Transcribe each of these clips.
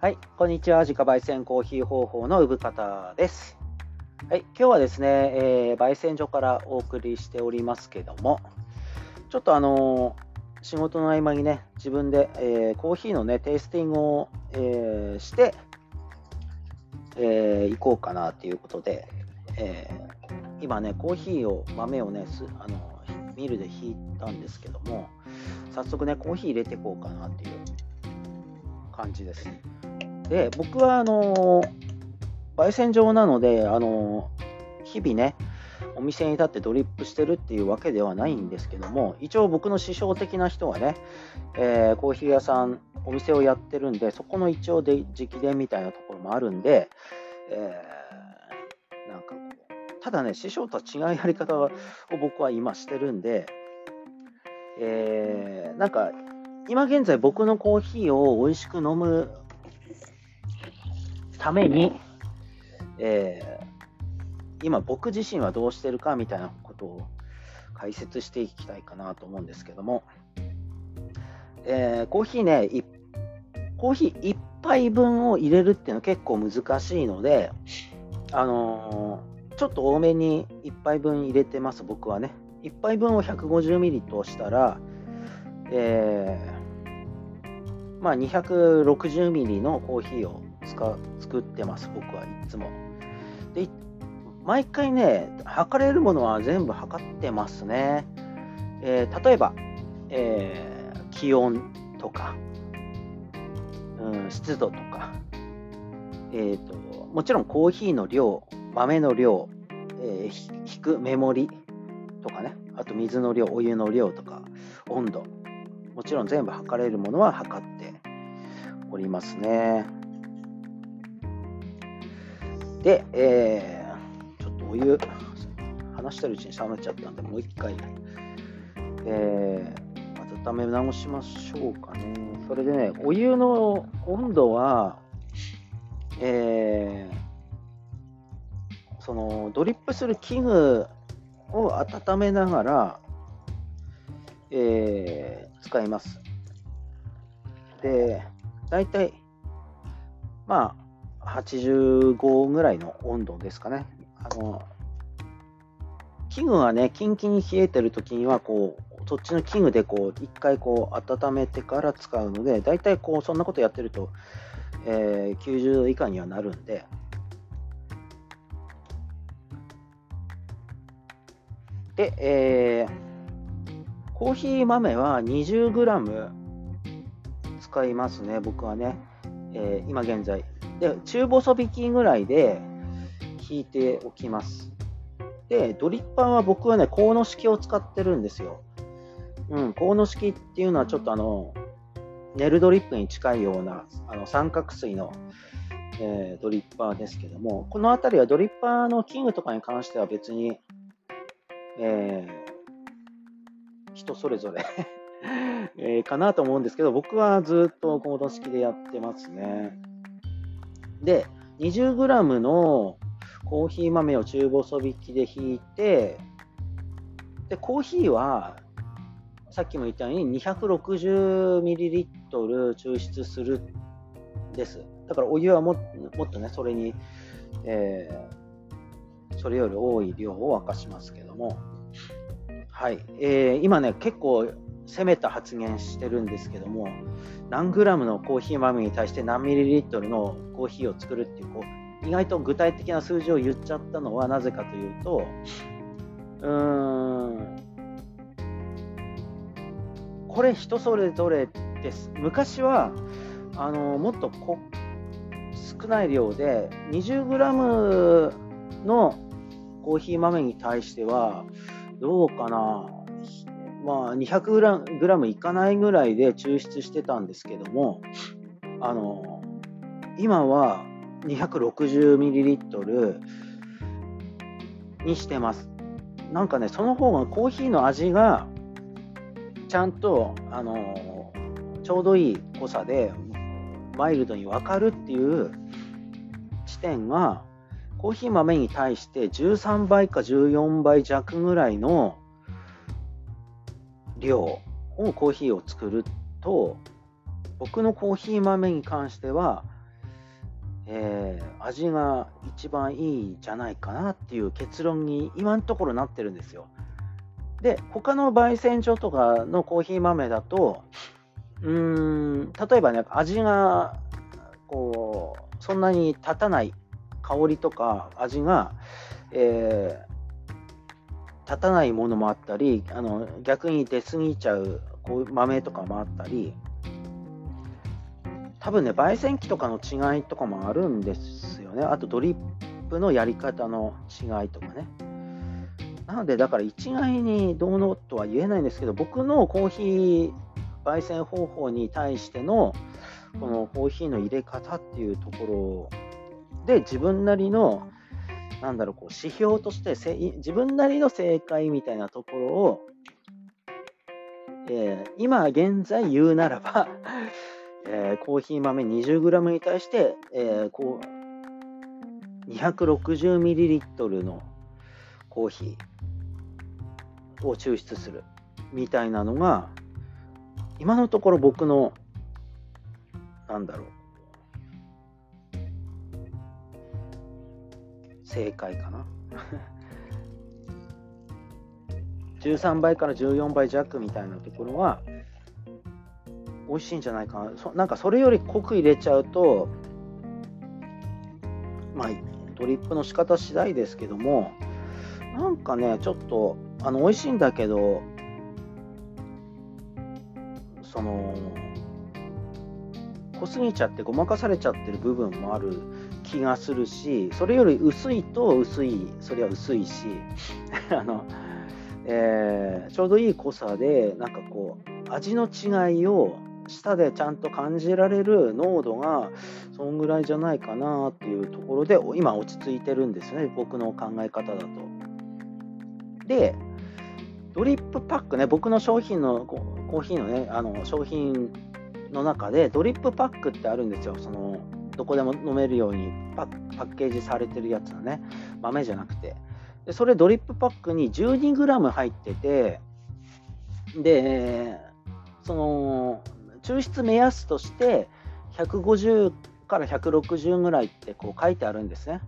はい、こんにちは。自家焙煎コーヒー方法の産方です。はい、今日はですね、えー焙煎所からお送りしておりますけども、ちょっとあのー仕事の合間にね、自分で、えーコーヒーのね、テイスティングを、えして、えー行こうかなということで、え今ね、コーヒーを、豆をね、すあのミルでひいたんですけども、早速ね、コーヒー入れていこうかなっていう感じです。で、僕はあの焙煎場なので、あの日々ね、お店に立ってドリップしてるっていうわけではないんですけども、一応僕の師匠的な人はね、えーコーヒー屋さん、お店をやってるんで、そこの一応で直伝みたいなところもあるんで、えーなんかこう、ただね、師匠とは違うやり方を僕は今してるんで、えーなんか今現在僕のコーヒーを美味しく飲むために、えー今僕自身はどうしてるかみたいなことを解説していきたいかなと思うんですけども、えーコーヒーねコーヒー1杯分を入れるっていうのは結構難しいので、あのーちょっと多めに1杯分入れてます僕はね。1杯分を150ミリとしたら、えーまあ、260ミリのコーヒーを作ってます、僕はいつも。で、毎回ね、測れるものは全部測ってますね。えー例えば、えー気温とか、うん、湿度とか、えーと、もちろんコーヒーの量、豆の量、えー引くメモリとかね、あと水の量、お湯の量とか、温度、もちろん全部測れるものは測っておりますね。で、えーちょっとお湯、話してるうちに冷めちゃったんで、もう一回、えー温め直しましょうかね。それでね、お湯の温度は、えーそのドリップする器具を温めながら、えー使います。で、大体、まあ、85ぐらいの温度ですかね。あの器具がね、キンキンに冷えてる時には、こう、そっちの器具でこう、一回こう、温めてから使うので、大体こう、そんなことやってると、えー90度以下にはなるんで、で、えーコーヒー豆は 20g 使いますね、僕はね。えー今現在。で、中細引きぐらいで引いておきます。で、ドリッパーは僕はね、コーノ式を使ってるんですよ。うん、コーノ式っていうのはちょっとあの、ネルドリップに近いようなあの三角錐の、えードリッパーですけども、この辺りはドリッパーの器具とかに関しては別に、えー人それぞれ えーかなと思うんですけど、僕はずっとコード式でやってますね。で、20g のコーヒー豆を中細引きで引いて、で、コーヒーは、さっきも言ったように 260ml 抽出するです。だからお湯はももっとね、それに、えーそれより多い量を沸かしますけども、はい、えー今ね、結構攻めた発言してるんですけども、何グラムのコーヒー豆に対して何ミリリットルのコーヒーを作るっていう、こう意外と具体的な数字を言っちゃったのはなぜかというと、うーん、これ人それぞれです。昔はあのもっとこ少ない量で 20g のコーヒー豆に対してはどうかな、まあ、200グラムいかないぐらいで抽出してたんですけども、あの今は260ミリリットルにしてます。なんかね、その方がコーヒーの味がちゃんとあのちょうどいい濃さでマイルドに分かるっていう地点がコーヒー豆に対して13倍か14倍弱ぐらいの量をコーヒーを作ると僕のコーヒー豆に関してはえー、味が一番いいじゃないかなっていう結論に今のところなってるんですよ。で、他の焙煎所とかのコーヒー豆だと、うん、例えばね、味が、こう、そんなに立たない香りとか味が、え、立たないものもあったり、あの逆に出過ぎちゃうこう豆とかもあったり、多分ね、焙煎機とかの違いとかもあるんですよね。あとドリップのやり方の違いとかね。なので、だから一概にどうのとは言えないんですけど、僕のコーヒー焙煎方法に対してのこのコーヒーの入れ方っていうところで自分なりのなんだろうこう指標として自分なりの正解みたいなところを、えー、今現在言うならば えー、コーヒー豆 20g に対して、えー、こう 260ml のコーヒーを抽出するみたいなのが今のところ僕のなんだろう正解かな。13倍から14倍弱みたいなところは美味しいんじゃないかな。そなんかそれより濃く入れちゃうとまあドリップの仕方次第ですけどもなんかねちょっとあの美味しいんだけどその濃すぎちゃってごまかされちゃってる部分もある気がするしそれより薄いと薄いそれは薄いし あの、えー、ちょうどいい濃さでなんかこう味の違いを舌でちゃんと感じられる濃度がそんぐらいじゃないかなっていうところで今落ち着いてるんですね僕の考え方だと。でドリップパックね僕の商品のコーヒーのねあの商品の中でドリップパックってあるんですよそのどこでも飲めるようにパッケージされてるやつのね豆じゃなくてでそれドリップパックに 12g 入っててでその抽出目安として150から160ぐらいってこう書いてあるんですね。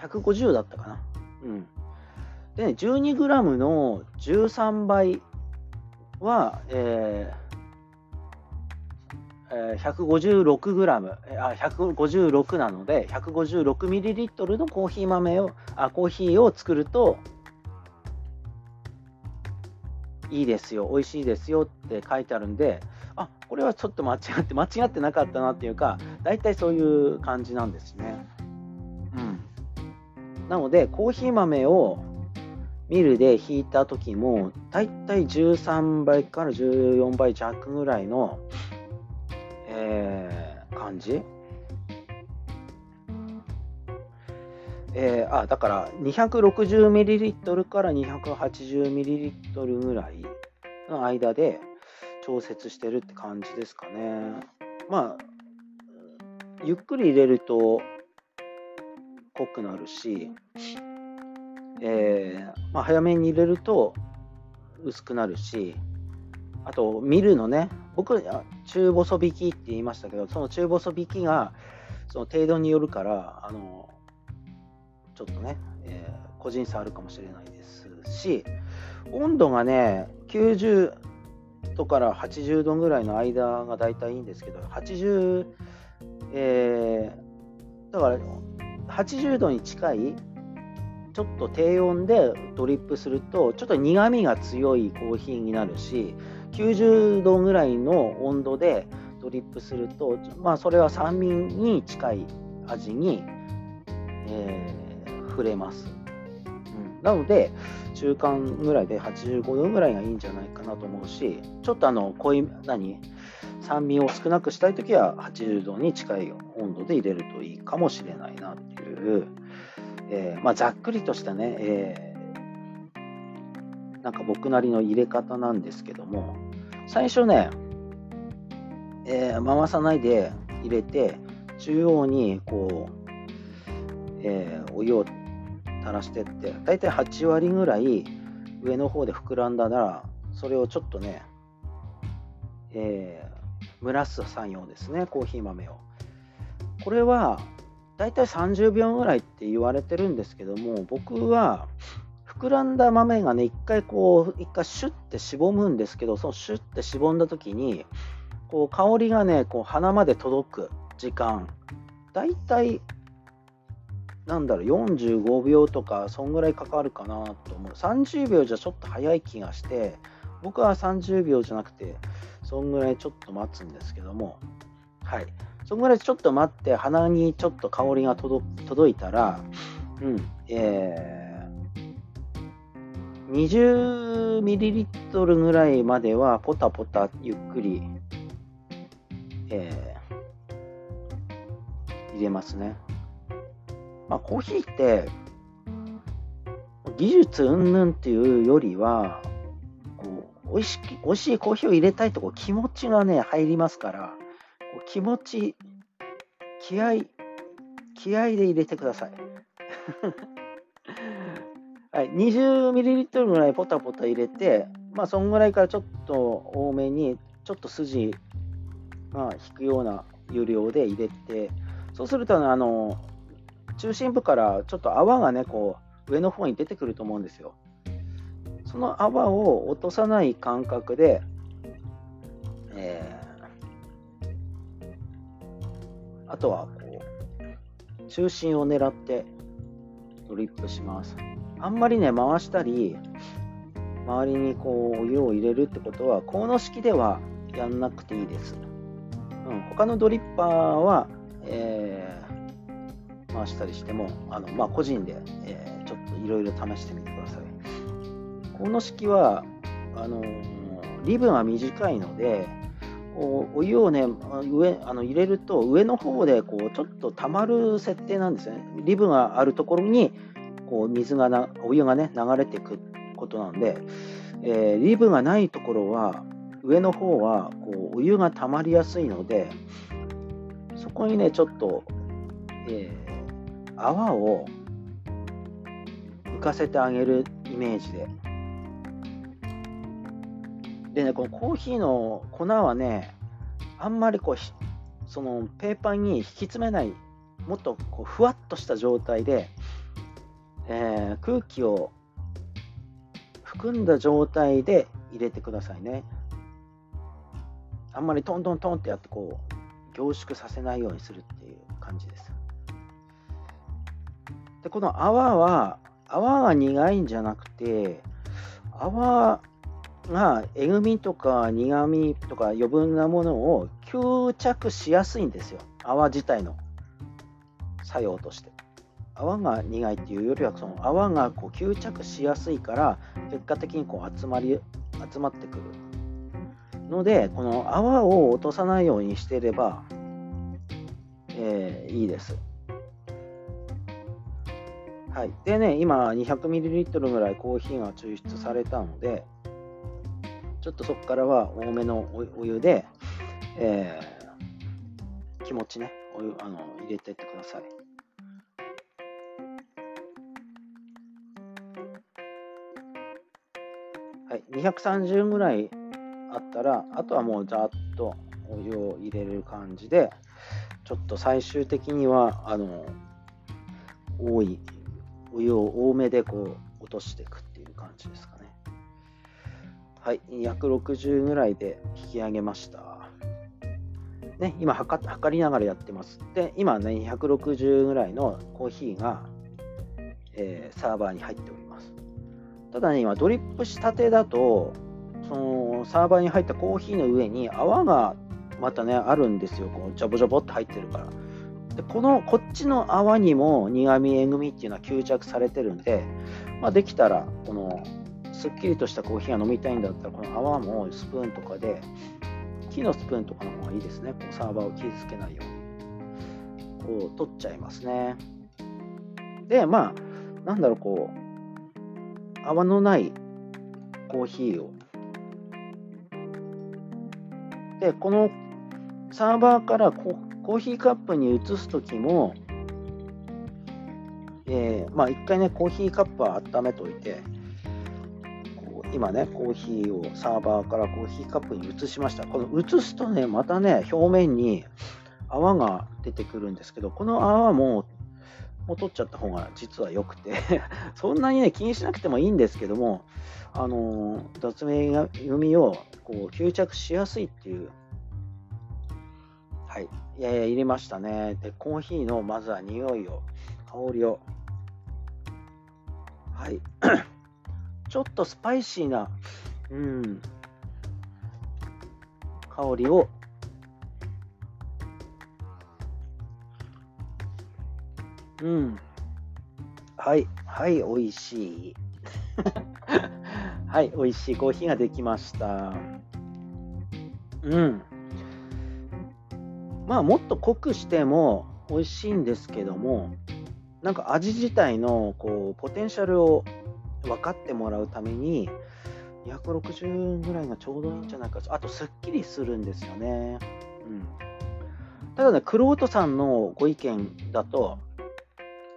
150だったかな。うん。で、ね、12g の13倍は、えー、156g、あ、156なので、156ml のコーヒー豆を、あ、コーヒーを作ると、いいですよ、美味しいですよって書いてあるんで、あこれはちょっと間違って 間違ってなかったなっていうか大体そういう感じなんですね。うん、なのでコーヒー豆をミルで引いた時も大体13倍から14倍弱ぐらいの、えー、感じ？えー、あだから 260ml から 280ml ぐらいの間で調節してるって感じですかね。まあ、ゆっくり入れると濃くなるし、えー、まあ、早めに入れると薄くなるし、あと、見るのね、僕、中細引きって言いましたけど、その中細引きが、その程度によるから、あの、ちょっとね、えー、個人差あるかもしれないですし、温度がね、90、度から80度ぐらいの間が大体いいんですけど、80、えー、だから80度に近い、ちょっと低温でドリップすると、ちょっと苦みが強いコーヒーになるし、90度ぐらいの温度でドリップすると、まあ、それは酸味に近い味に、えー、触れます。うん、なので、中間ぐらいで85度ぐらいがいいんじゃないかなと思うし、ちょっとあの濃い、何、酸味を少なくしたいときは80度に近い温度で入れるといいかもしれないなっていう、えー、まあ、ざっくりとしたね、えー、なんか僕なりの入れ方なんですけども、最初ね、えー、回さないで入れて、中央にこう、えお湯を垂らしてって、大体8割ぐらい上の方で膨らんだら、それをちょっとね、えー、蒸らす作業ですね、コーヒー豆を。これは、大体30秒ぐらいって言われてるんですけども、僕は膨らんだ豆がね、一回こう、一回シュッてしぼむんですけど、そのシュッてしぼんだ時に、こう香りがね、こう鼻まで届く時間、大体、なんだろう、45秒とか、そんぐらいかかるかなと思う。30秒じゃちょっと早い気がして、僕は30秒じゃなくて、そんぐらいちょっと待つんですけども、はい。そんぐらいちょっと待って、鼻にちょっと香りが届いたら、うん、えー、20ml ぐらいまではポタポタゆっくり、えー、入れますね。まあ、コーヒーって技術云々っていうよりはこう美味し美味しいコーヒーを入れたいとこ気持ちがね入りますからこう気持ち、気合、気合で入れてください。はい、20ml ぐらいポタポタ入れて、まあ、そんぐらいからちょっと多めに、ちょっと筋、まあ、引くような湯量で入れて、そうすると、あの、中心部からちょっと泡がね、こう、上の方に出てくると思うんですよ。その泡を落とさない感覚で、えあとはこう中心を狙ってドリップします。あんまりね、回したり、周りにこうお湯を入れるってことは、この式ではやんなくていいです。うん、他のドリッパーは、えー、回したりしても、あのまあ、個人で、えー、ちょっといろいろ試してみてください。この式はあのリブが短いので、お湯をね上あの入れると上の方でこうちょっと溜まる設定なんですね。リブがあるところにこう水がなお湯がね流れていくことなんで、えー、リブがないところは上の方はこうお湯が溜まりやすいのでそこにねちょっと、えー、泡を浮かせてあげるイメージで。でね、このコーヒーの粉はね、あんまりこう、そのペーパーに引き詰めない、もっとこうふわっとした状態で、えー、空気を含んだ状態で入れてくださいね。あんまりトントントンってやってこう凝縮させないようにするっていう感じです。で、この泡は、泡が苦いんじゃなくて、泡がえぐみとか苦みとか余分なものを吸着しやすいんですよ泡自体の作用として泡が苦いっていうよりはその泡がこう吸着しやすいから結果的にこう集まり集まってくる。のでこの泡を落とさないようにしていれば、えー、いいです。はい、でね、今 200ml ぐらいコーヒーが抽出されたので、ちょっとそこからは多めのお湯で、えー、気持ちね、お湯あの入れてってください。230ぐらいあったら、あとはもうざっとお湯を入れる感じで、ちょっと最終的には、あの、多い、お湯を多めでこう落としていくっていう感じですかね。はい、260ぐらいで引き上げました。ね、今測、りながらやってます。で、今ね、260ぐらいのコーヒーが、えー、サーバーに入っております。ただね、今、ドリップしたてだと、そのサーバーに入ったコーヒーの上に泡がまたね、あるんですよ。こうジャボジャボって入ってるから。でこのこっちの泡にも苦味、えぐみっていうのは吸着されてるんで、まあ、できたらこのすっきりとしたコーヒーが飲みたいんだったら、この泡もスプーンとかで、木のスプーンとかの方がいいですね。こうサーバーを傷つけないように。こう取っちゃいますね。で、まあ、なんだろう、こう、泡のないコーヒーを。で、このサーバーからコーヒーカップに移すときも、えー、まあ一回ね、コーヒーカップは温めといて、今ね、コーヒーをサーバーからコーヒーカップに移しました。この移すとね、またね、表面に泡が出てくるんですけど、この泡ももう取っちゃった方が実は良くて そんなにね気にしなくてもいいんですけども、あのー、脱が組をこう吸着しやすいっていう、はい、いやいや入れましたね。で、コーヒーのまずは匂いを、香りを、はい、ちょっとスパイシーな、うん、香りをうん。はい、はい、美味しい。はい、美味しいコーヒーができました。うん。まあ、もっと濃くしても美味しいんですけども、なんか味自体のこうポテンシャルを分かってもらうために、260ぐらいがちょうどいいんじゃないかあと、すっきりするんですよね。うん、ただね、くろうとさんのご意見だと、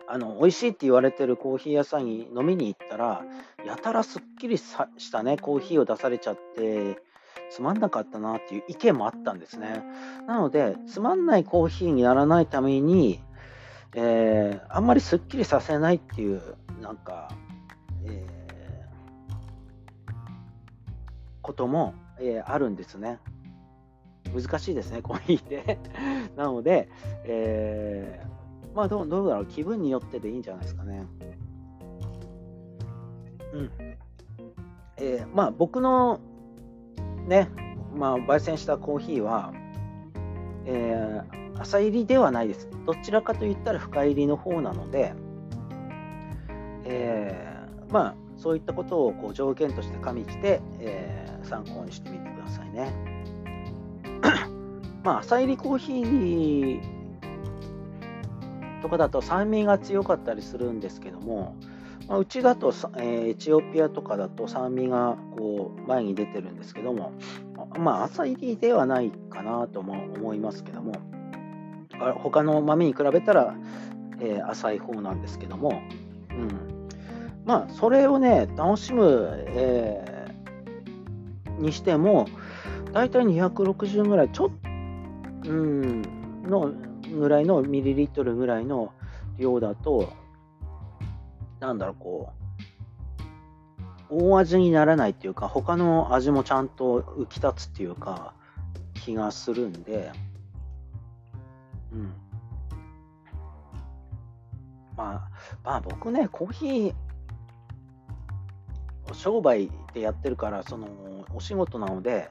あの美味しいって言われてるコーヒー屋さんに飲みに行ったら、やたらすっきりしたね、コーヒーを出されちゃって、つまんなかったなっていう意見もあったんですね。なので、つまんないコーヒーにならないために、えー、あんまりすっきりさせないっていう、なんか、えー、ことも、えー、あるんですね。難しいですね、コーヒーで。なので、えーまあどうどうだろう、気分によってでいいんじゃないですかね。うん。えー、まあ僕のね、まあ焙煎したコーヒーは、えー、朝入りではないです。どちらかといったら深入りの方なので、えー、まあそういったことをこう条件として加味して、えー、参考にしてみてくださいね。まあ朝入りコーヒーとかだと酸味が強かったりするんですけども、まあ、うちだと、えー、エチオピアとかだと酸味がこう前に出てるんですけども、まあ、朝入りではないかなとも思いますけども、他の豆に比べたら、えー、浅い方なんですけども、うん、まあ、それをね、楽しむ、えー、にしても、大体260ぐらい、ちょっと、うん、のぐらいのミリリットルぐらいの量だと、なんだろう、こう、大味にならないっていうか、他の味もちゃんと浮き立つっていうか、気がするんで、うん。まあ、まあ僕ね、コーヒー、商売でやってるから、その、お仕事なので、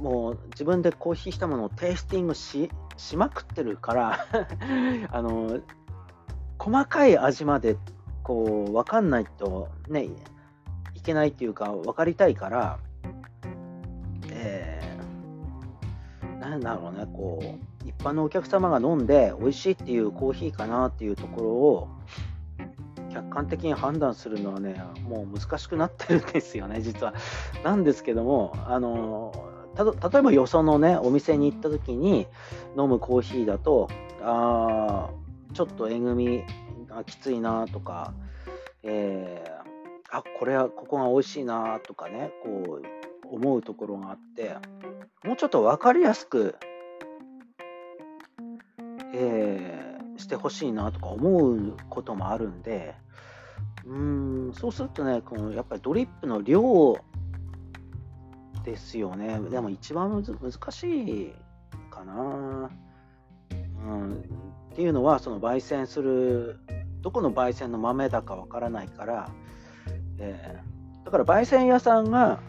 もう自分でコーヒーしたものをテイスティングしまくってるから あの細かい味までこう分かんないとねいけないっていうか分かりたいから、えー、なんだろうねこう一般のお客様が飲んで美味しいっていうコーヒーかなっていうところを客観的に判断するのはねもう難しくなってるんですよね実は。なんですけどもあのた例えばよそのねお店に行った時に飲むコーヒーだとあちょっとえぐみがきついなとか、えー、あこれはここが美味しいなとかねこう思うところがあってもうちょっと分かりやすく、えー、してほしいなとか思うこともあるんでうんそうするとねこのやっぱりドリップの量ですよね。でも一番難しいかな。うん、っていうのは、その焙煎する、どこの焙煎の豆だかわからないから、えー、だから焙煎屋さんが、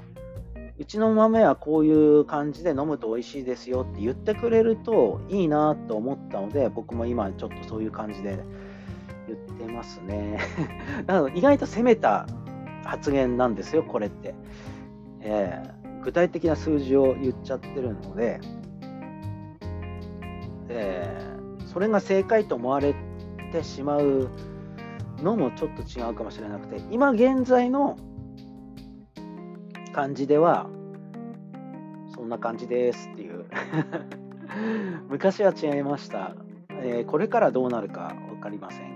うちの豆はこういう感じで飲むと美味しいですよって言ってくれるといいなと思ったので、僕も今ちょっとそういう感じで言ってますね。意外と攻めた発言なんですよ、これって。えー具体的な数字を言っちゃってるので、えー、それが正解と思われてしまうのもちょっと違うかもしれなくて今現在の感じではそんな感じですっていう。昔は違いました、えー、これからどうなるか分かりません。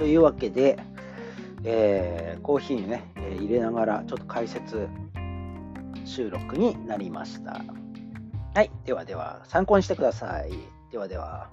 というわけで、えー、コーヒーね、え入れながらちょっと解説収録になりました。はい、ではでは参考にしてください。ではでは。